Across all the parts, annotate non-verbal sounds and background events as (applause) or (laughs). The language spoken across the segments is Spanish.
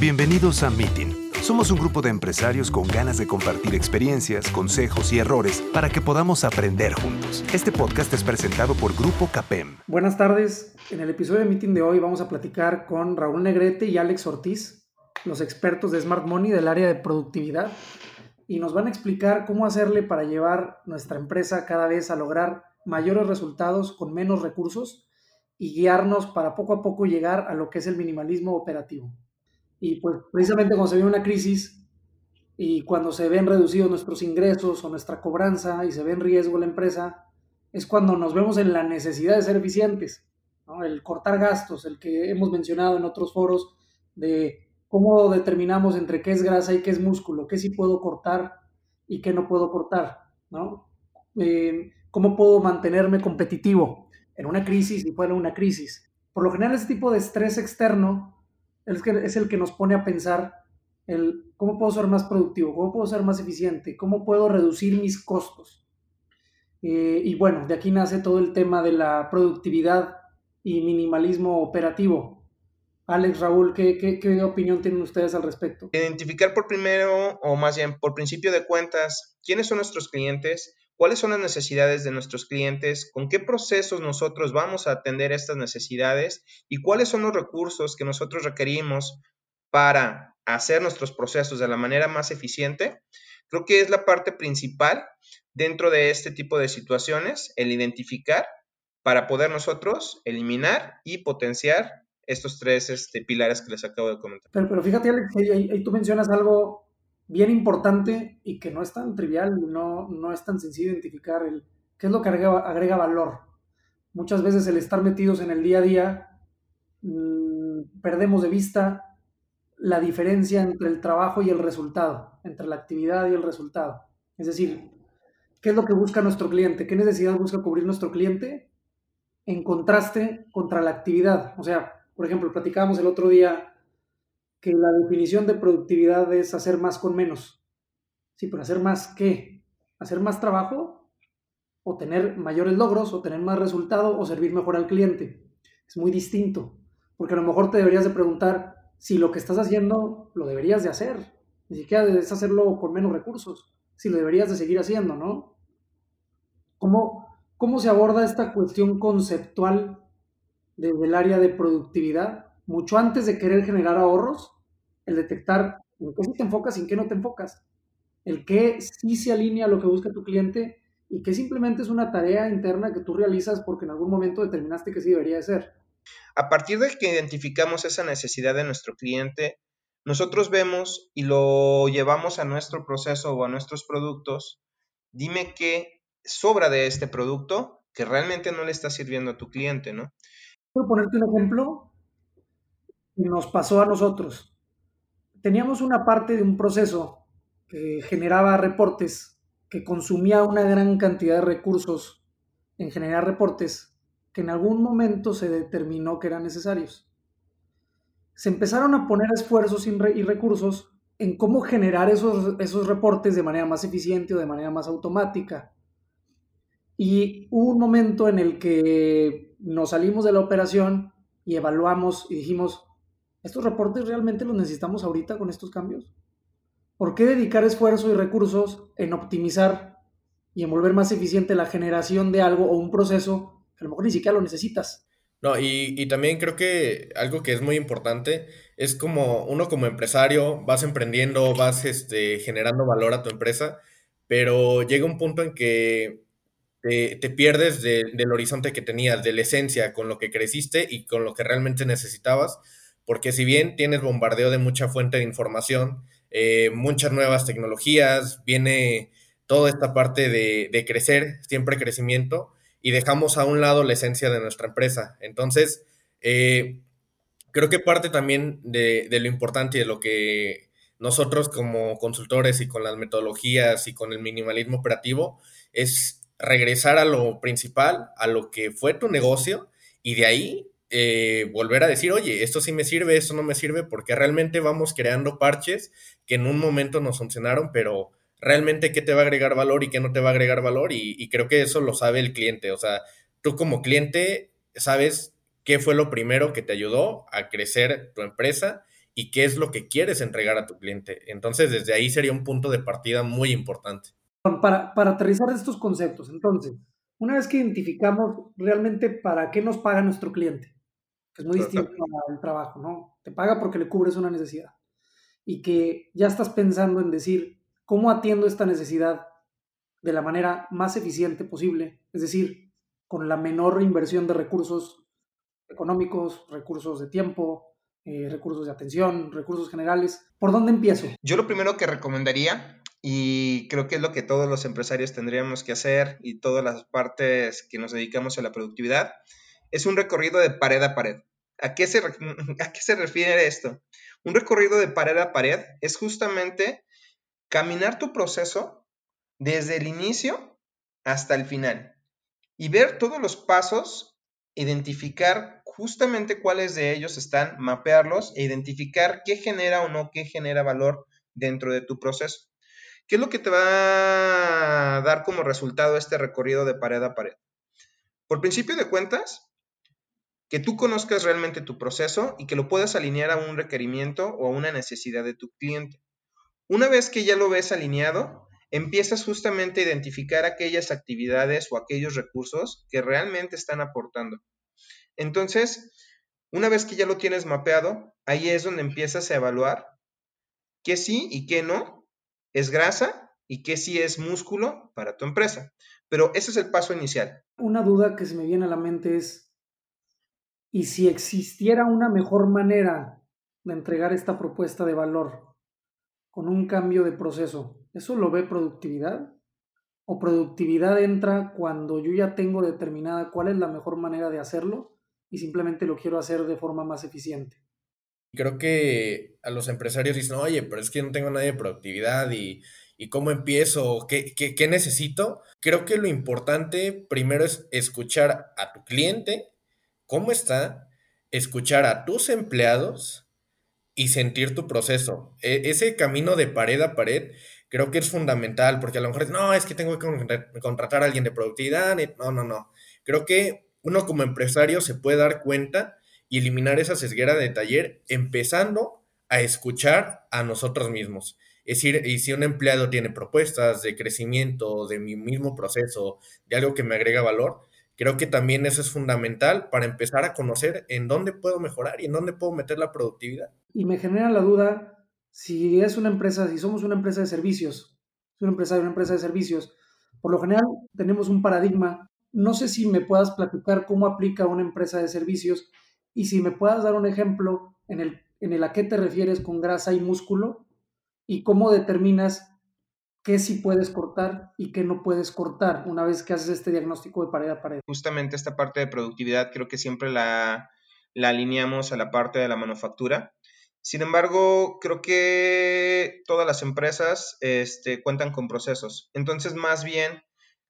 Bienvenidos a Meeting. Somos un grupo de empresarios con ganas de compartir experiencias, consejos y errores para que podamos aprender juntos. Este podcast es presentado por Grupo CAPEM. Buenas tardes. En el episodio de Meeting de hoy vamos a platicar con Raúl Negrete y Alex Ortiz, los expertos de Smart Money del área de productividad, y nos van a explicar cómo hacerle para llevar nuestra empresa cada vez a lograr mayores resultados con menos recursos y guiarnos para poco a poco llegar a lo que es el minimalismo operativo. Y pues precisamente cuando se ve una crisis y cuando se ven reducidos nuestros ingresos o nuestra cobranza y se ve en riesgo la empresa, es cuando nos vemos en la necesidad de ser eficientes. El cortar gastos, el que hemos mencionado en otros foros de cómo determinamos entre qué es grasa y qué es músculo, qué sí puedo cortar y qué no puedo cortar, ¿no? Eh, cómo puedo mantenerme competitivo en una crisis y fuera una crisis. Por lo general, ese tipo de estrés externo es, que, es el que nos pone a pensar el cómo puedo ser más productivo, cómo puedo ser más eficiente, cómo puedo reducir mis costos. Eh, y bueno, de aquí nace todo el tema de la productividad y minimalismo operativo. Alex, Raúl, ¿qué, qué, qué opinión tienen ustedes al respecto? Identificar por primero, o más bien por principio de cuentas, quiénes son nuestros clientes, cuáles son las necesidades de nuestros clientes, con qué procesos nosotros vamos a atender estas necesidades y cuáles son los recursos que nosotros requerimos para hacer nuestros procesos de la manera más eficiente, creo que es la parte principal dentro de este tipo de situaciones, el identificar para poder nosotros eliminar y potenciar estos tres este, pilares que les acabo de comentar. Pero, fíjate, Alex, ahí, tú mencionas algo bien importante y que no es tan trivial, no, no es tan sencillo identificar el, qué es lo que agrega, valor. Muchas veces el estar metidos en el día a día, mmm, perdemos de vista la diferencia entre el trabajo y el resultado, entre la actividad y el resultado. Es decir, ¿qué es lo que busca nuestro cliente? ¿Qué necesidad busca cubrir nuestro cliente? En contraste contra la actividad. O sea, por ejemplo, platicábamos el otro día que la definición de productividad es hacer más con menos. Sí, pero hacer más qué? Hacer más trabajo o tener mayores logros o tener más resultado o servir mejor al cliente. Es muy distinto, porque a lo mejor te deberías de preguntar si lo que estás haciendo lo deberías de hacer. Ni siquiera debes hacerlo con menos recursos, si lo deberías de seguir haciendo, ¿no? ¿Cómo, cómo se aborda esta cuestión conceptual desde el área de productividad? Mucho antes de querer generar ahorros, el detectar en qué sí te enfocas y en qué no te enfocas. El qué sí se alinea a lo que busca tu cliente y que simplemente es una tarea interna que tú realizas porque en algún momento determinaste que sí debería de ser. A partir de que identificamos esa necesidad de nuestro cliente, nosotros vemos y lo llevamos a nuestro proceso o a nuestros productos. Dime qué sobra de este producto que realmente no le está sirviendo a tu cliente, ¿no? Puedo ponerte un ejemplo nos pasó a nosotros. Teníamos una parte de un proceso que generaba reportes, que consumía una gran cantidad de recursos en generar reportes, que en algún momento se determinó que eran necesarios. Se empezaron a poner esfuerzos y recursos en cómo generar esos, esos reportes de manera más eficiente o de manera más automática. Y hubo un momento en el que nos salimos de la operación y evaluamos y dijimos, ¿Estos reportes realmente los necesitamos ahorita con estos cambios? ¿Por qué dedicar esfuerzo y recursos en optimizar y en volver más eficiente la generación de algo o un proceso que a lo mejor ni siquiera lo necesitas? No, y, también creo que algo que es muy importante es como uno como empresario vas emprendiendo, vas este, generando valor a tu empresa, pero llega un punto en que te, pierdes de, del horizonte que tenías, de la esencia, con lo que creciste y con lo que realmente necesitabas porque si bien tienes bombardeo de mucha fuente de información, eh, muchas nuevas tecnologías, viene toda esta parte de, crecer, siempre crecimiento, y dejamos a un lado la esencia de nuestra empresa. Entonces, eh, creo que parte también de, de, lo importante y de lo que nosotros como consultores y con las metodologías y con el minimalismo operativo es regresar a lo principal, a lo que fue tu negocio, y de ahí eh, volver a decir, oye, esto sí me sirve, esto no me sirve, porque realmente vamos creando parches que en un momento nos funcionaron, pero realmente qué te va a agregar valor y qué no te va a agregar valor, y, creo que eso lo sabe el cliente, o sea, tú como cliente sabes qué fue lo primero que te ayudó a crecer tu empresa y qué es lo que quieres entregar a tu cliente. Entonces, desde ahí sería un punto de partida muy importante. Para, para aterrizar estos conceptos, entonces, una vez que identificamos realmente para qué nos paga nuestro cliente, que es muy distinto al trabajo, ¿no? Te paga porque le cubres una necesidad y que ya estás pensando en decir, ¿cómo atiendo esta necesidad de la manera más eficiente posible? Es decir, con la menor inversión de recursos económicos, recursos de tiempo, eh, recursos de atención, recursos generales. ¿Por dónde empiezo? Yo lo primero que recomendaría, y creo que es lo que todos los empresarios tendríamos que hacer y todas las partes que nos dedicamos a la productividad, es un recorrido de pared a pared. (laughs) ¿A qué se, refiere esto? Un recorrido de pared a pared es justamente caminar tu proceso desde el inicio hasta el final y ver todos los pasos, identificar justamente cuáles de ellos están, mapearlos e identificar qué genera o no, qué genera valor dentro de tu proceso. ¿Qué es lo que te va a dar como resultado este recorrido de pared a pared? Por principio de cuentas, que tú conozcas realmente tu proceso y que lo puedas alinear a un requerimiento o a una necesidad de tu cliente. Una vez que ya lo ves alineado, empiezas justamente a identificar aquellas actividades o aquellos recursos que realmente están aportando. Entonces, una vez que ya lo tienes mapeado, ahí es donde empiezas a evaluar qué sí y qué no es grasa y qué sí es músculo para tu empresa. Pero ese es el paso inicial. Una duda que se me viene a la mente es, ¿y si existiera una mejor manera de entregar esta propuesta de valor con un cambio de proceso? ¿Eso lo ve productividad? ¿O productividad entra cuando yo ya tengo determinada cuál es la mejor manera de hacerlo y simplemente lo quiero hacer de forma más eficiente? Creo que a los empresarios dicen, oye, pero es que no tengo nadie de productividad y, cómo empiezo, ¿Qué, qué, qué necesito. Creo que lo importante primero es escuchar a tu cliente, cómo está, escuchar a tus empleados y sentir tu proceso. E, ese camino de pared a pared creo que es fundamental, porque a lo mejor no, es que tengo que contratar a alguien de productividad. No, no, no. Creo que uno como empresario se puede dar cuenta y eliminar esa sesguera de taller empezando a escuchar a nosotros mismos. Es decir, y si un empleado tiene propuestas de crecimiento, de mi mismo proceso, de algo que me agrega valor, creo que también eso es fundamental para empezar a conocer en dónde puedo mejorar y en dónde puedo meter la productividad. Y me genera la duda, si es una empresa, si somos una empresa de servicios, una empresa, una empresa de servicios, por lo general tenemos un paradigma. No sé si me puedas platicar cómo aplica una empresa de servicios y si me puedas dar un ejemplo en el, en el a qué te refieres con grasa y músculo y cómo determinas qué sí puedes cortar y qué no puedes cortar una vez que haces este diagnóstico de pared a pared. Justamente esta parte de productividad creo que siempre la, alineamos a la parte de la manufactura. Sin embargo, creo que todas las empresas este, cuentan con procesos. Entonces, más bien,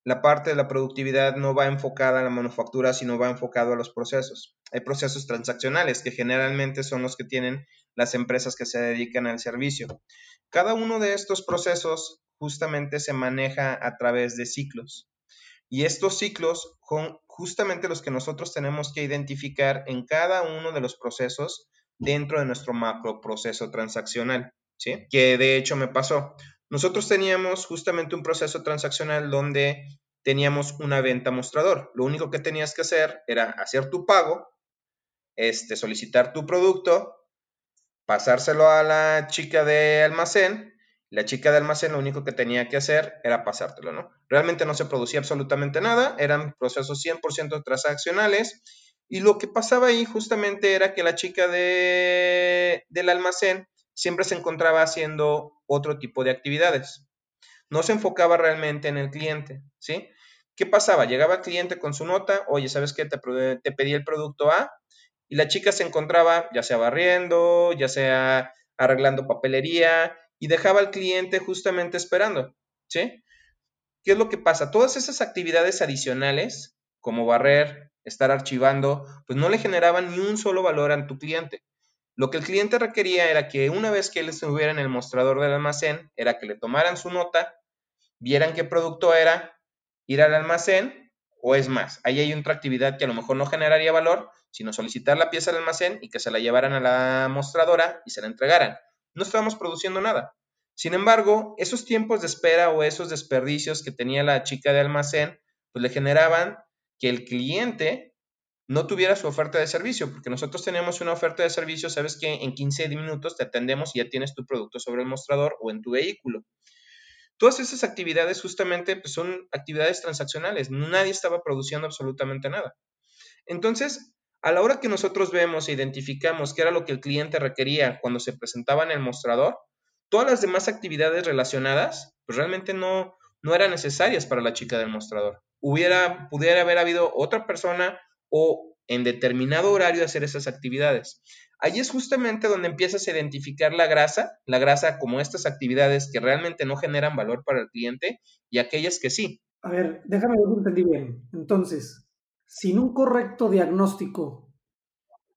la parte de la productividad no va enfocada a la manufactura, sino va enfocado a los procesos. Hay procesos transaccionales que generalmente son los que tienen las empresas que se dedican al servicio. Cada uno de estos procesos justamente se maneja a través de ciclos. Y estos ciclos son justamente los que nosotros tenemos que identificar en cada uno de los procesos dentro de nuestro macro proceso transaccional, ¿sí? Que de hecho me pasó. Nosotros teníamos justamente un proceso transaccional donde teníamos una venta mostrador. Lo único que tenías que hacer era hacer tu pago, este, solicitar tu producto, pasárselo a la chica de almacén. La chica de almacén lo único que tenía que hacer era pasártelo, ¿no? Realmente no se producía absolutamente nada, eran procesos 100% transaccionales y lo que pasaba ahí justamente era que la chica de, del almacén siempre se encontraba haciendo otro tipo de actividades. No se enfocaba realmente en el cliente, ¿sí? ¿Qué pasaba? Llegaba el cliente con su nota, oye, ¿sabes qué? Te, te pedí el producto A y la chica se encontraba ya sea barriendo, ya sea arreglando papelería y dejaba al cliente justamente esperando, ¿sí? ¿Qué es lo que pasa? Todas esas actividades adicionales, como barrer, estar archivando, pues no le generaban ni un solo valor a tu cliente. Lo que el cliente requería era que una vez que él estuviera en el mostrador del almacén, era que le tomaran su nota, vieran qué producto era, ir al almacén, O es más, ahí hay otra actividad que a lo mejor no generaría valor, sino solicitar la pieza al almacén y que se la llevaran a la mostradora y se la entregaran. No estábamos produciendo nada. Sin embargo, esos tiempos de espera o esos desperdicios que tenía la chica de almacén, pues le generaban que el cliente no tuviera su oferta de servicio, porque nosotros tenemos una oferta de servicio, sabes que en 15 minutos te atendemos y ya tienes tu producto sobre el mostrador o en tu vehículo. Todas esas actividades justamente pues, son actividades transaccionales, nadie estaba produciendo absolutamente nada. Entonces, a la hora que nosotros vemos e identificamos qué era lo que el cliente requería cuando se presentaba en el mostrador, todas las demás actividades relacionadas pues realmente no, no eran necesarias para la chica del mostrador. Hubiera, pudiera haber habido otra persona o en determinado horario hacer esas actividades. Ahí es justamente donde empiezas a identificar la grasa, la grasa como estas actividades que realmente no generan valor para el cliente y aquellas que sí. A ver, déjame ver entendí bien. Entonces, sin un correcto diagnóstico,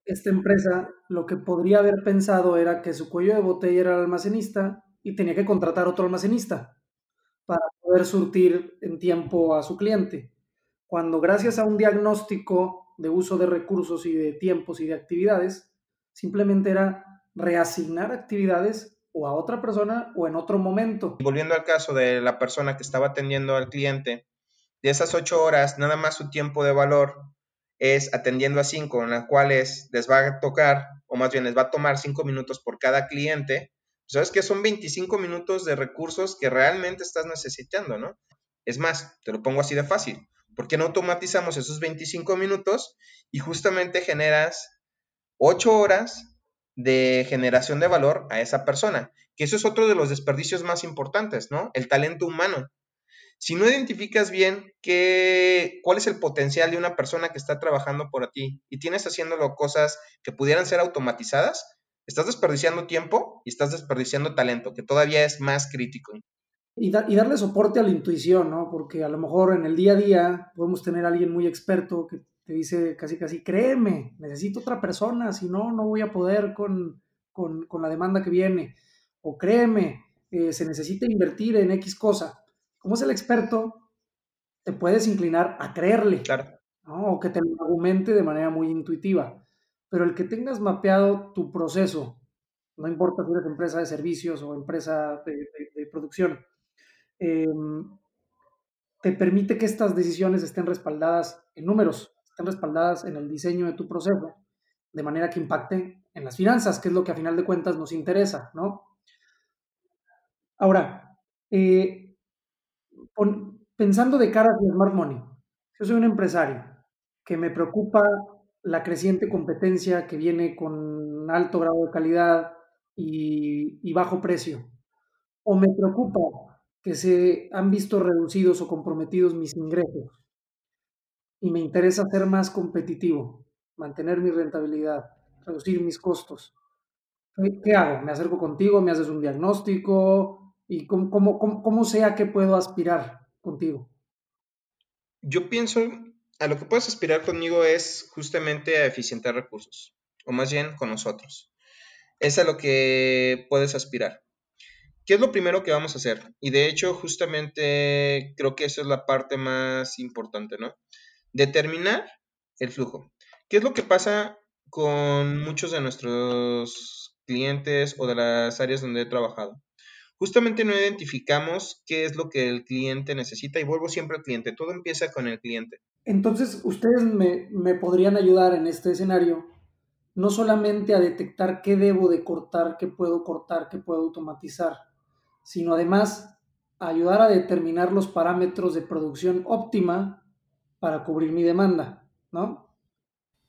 esta empresa lo que podría haber pensado era que su cuello de botella era el almacenista y tenía que contratar otro almacenista para poder surtir en tiempo a su cliente. Cuando gracias a un diagnóstico de uso de recursos y de tiempos y de actividades, simplemente era reasignar actividades o a otra persona o en otro momento. Volviendo al caso de la persona que estaba atendiendo al cliente, de esas ocho horas, nada más su tiempo de valor es atendiendo a cinco, en las cuales les va a tocar, o más bien les va a tomar cinco minutos por cada cliente. Sabes que son 25 minutos de recursos que realmente estás necesitando, ¿no? Es más, te lo pongo así de fácil. ¿Por qué no automatizamos esos 25 minutos y justamente generas ocho horas de generación de valor a esa persona? Que eso es otro de los desperdicios más importantes, ¿no? El talento humano. Si no identificas bien qué, cuál es el potencial de una persona que está trabajando por ti y tienes haciéndolo cosas que pudieran ser automatizadas, estás desperdiciando tiempo y estás desperdiciando talento, que todavía es más crítico. Y, darle soporte a la intuición, ¿no? Porque a lo mejor en el día a día podemos tener alguien muy experto que te dice casi casi, créeme, necesito otra persona, si no, no voy a poder con, con, con la demanda que viene. O créeme, eh, se necesita invertir en X cosa como es el experto, te puedes inclinar a creerle. Claro. O que te lo argumente de manera muy intuitiva. Pero el que tengas mapeado tu proceso, no importa si eres empresa de servicios o empresa de, producción, em, te permite que estas decisiones estén respaldadas en números, estén respaldadas en el diseño de tu proceso, de manera que impacte en las finanzas, que es lo que a final de cuentas nos interesa, ¿no? Ahora, eh, pensando de cara hacia Smart Money, yo soy un empresario que me preocupa la creciente competencia que viene con alto grado de calidad y, bajo precio. O me preocupa que se han visto reducidos o comprometidos mis ingresos. Y me interesa ser más competitivo, mantener mi rentabilidad, reducir mis costos. ¿Qué hago? ¿Me acerco contigo? ¿Me haces un diagnóstico? Y cómo, sea que puedo aspirar contigo. Yo pienso, a lo que puedes aspirar conmigo es justamente a eficientar recursos, o más bien con nosotros. Es a lo que puedes aspirar. ¿Qué es lo primero que vamos a hacer? Y de hecho, justamente creo que esa es la parte más importante, ¿no? Determinar el flujo. ¿Qué es lo que pasa con muchos de nuestros clientes o de las áreas donde he trabajado? Justamente no identificamos qué es lo que el cliente necesita y vuelvo siempre al cliente, todo empieza con el cliente. Entonces, ustedes me, me, podrían ayudar en este escenario, no solamente a detectar qué debo de cortar, qué puedo cortar, qué puedo automatizar, sino además ayudar a determinar los parámetros de producción óptima para cubrir mi demanda, ¿no?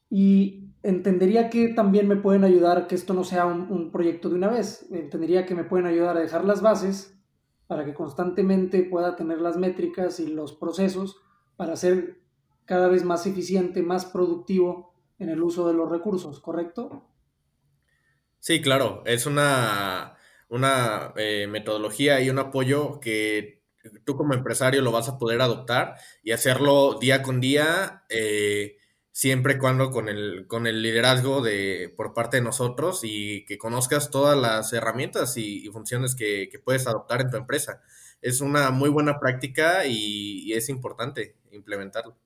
Y entendería que también me pueden ayudar que esto no sea un, proyecto de una vez. Entendería que me pueden ayudar a dejar las bases para que constantemente pueda tener las métricas y los procesos para ser cada vez más eficiente, más productivo en el uso de los recursos, ¿correcto? Sí, claro, es una, una eh, metodología y un apoyo que tú como empresario lo vas a poder adoptar y hacerlo día con día. Eh, siempre y cuando con el, con el liderazgo de, por parte de nosotros y que conozcas todas las herramientas y, funciones que, puedes adoptar en tu empresa. Es una muy buena práctica y, es importante implementarlo.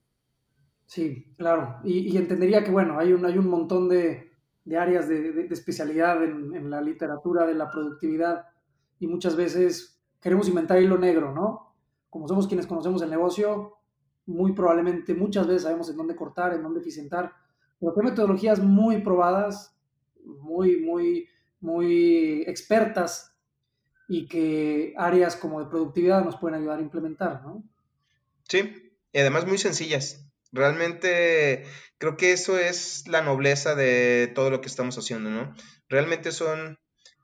Sí, claro. Y, entendería que, bueno, hay un, hay un montón de, áreas de, especialidad en, en, la literatura de la productividad y muchas veces queremos inventar hilo negro, ¿no? Como somos quienes conocemos el negocio, muy probablemente muchas veces sabemos en dónde cortar, en dónde eficientar, pero hay metodologías muy probadas, muy, muy, muy expertas y que áreas como de productividad nos pueden ayudar a implementar, ¿no? Sí, y además muy sencillas. Realmente creo que eso es la nobleza de todo lo que estamos haciendo, ¿no? Realmente son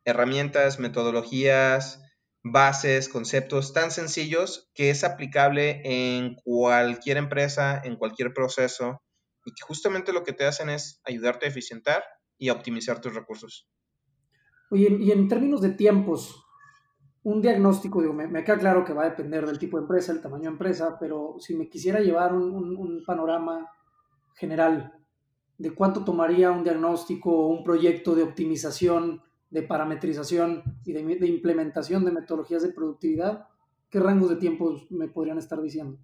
herramientas, metodologías, bases, conceptos tan sencillos que es aplicable en cualquier empresa, en cualquier proceso, y que justamente lo que te hacen es ayudarte a eficientar y a optimizar tus recursos. Oye, y en términos de tiempos, un diagnóstico, digo, me, queda claro que va a depender del tipo de empresa, el tamaño de empresa, pero si me quisiera llevar un, panorama general de cuánto tomaría un diagnóstico o un proyecto de optimización, de parametrización y de, de, implementación de metodologías de productividad, ¿qué rangos de tiempo me podrían estar diciendo?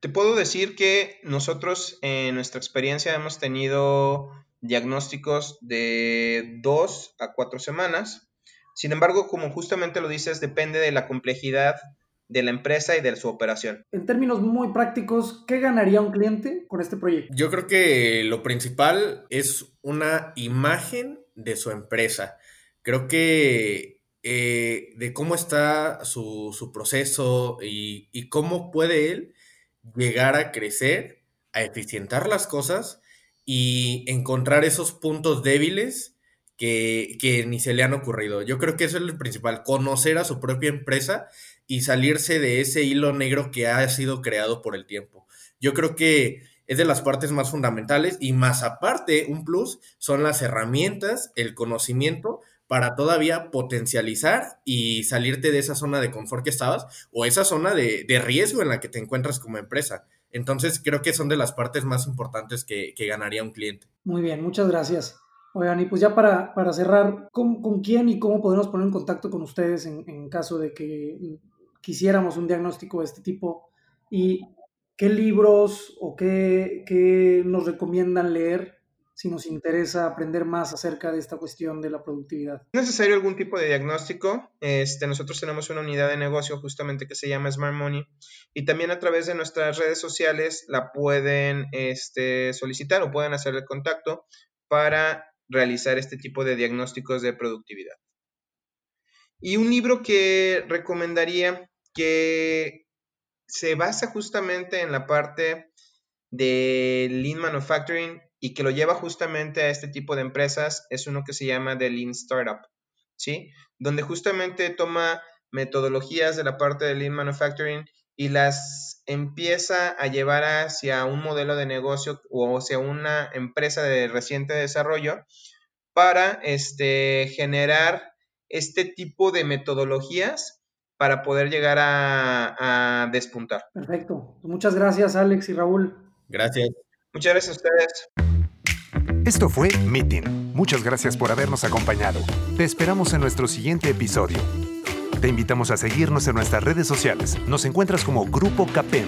Te puedo decir que nosotros en nuestra experiencia hemos tenido diagnósticos de dos a cuatro semanas sin embargo, como justamente lo dices, depende de la complejidad de la empresa y de su operación. En términos muy prácticos, ¿qué ganaría un cliente con este proyecto? Yo creo que lo principal es una imagen de su empresa. Creo que eh, de cómo está su, proceso y, y, cómo puede él llegar a crecer, a eficientar las cosas y encontrar esos puntos débiles que, ni se le han ocurrido. Yo creo que eso es lo principal, conocer a su propia empresa y salirse de ese hilo negro que ha sido creado por el tiempo. Yo creo que es de las partes más fundamentales y más aparte, un plus, son las herramientas, el conocimiento para todavía potencializar y salirte de esa zona de confort que estabas o esa zona de, riesgo en la que te encuentras como empresa. Entonces, creo que son de las partes más importantes que, que ganaría un cliente. Muy bien, muchas gracias. Oigan, y pues ya para, para cerrar, ¿con, ¿con, quién y cómo podemos poner en contacto con ustedes en, en, caso de que quisiéramos un diagnóstico de este tipo? ¿Y qué libros o qué, qué nos recomiendan leer si nos interesa aprender más acerca de esta cuestión de la productividad. ¿Es necesario algún tipo de diagnóstico? Este, nosotros tenemos una unidad de negocio justamente que se llama Smart Money y también a través de nuestras redes sociales la pueden este, solicitar o pueden hacer el contacto para realizar este tipo de diagnósticos de productividad. Y un libro que recomendaría que se basa justamente en la parte de Lean Manufacturing y que lo lleva justamente a este tipo de empresas es uno que se llama The Lean Startup, ¿sí? Donde justamente toma metodologías de la parte de Lean Manufacturing y las empieza a llevar hacia un modelo de negocio o hacia una empresa de reciente desarrollo para este, generar este tipo de metodologías para poder llegar a, despuntar. Perfecto. Pues muchas gracias, Alex y Raúl. Gracias. Muchas gracias a ustedes. Esto fue Meeting. Muchas gracias por habernos acompañado. Te esperamos en nuestro siguiente episodio. Te invitamos a seguirnos en nuestras redes sociales. Nos encuentras como Grupo Capen.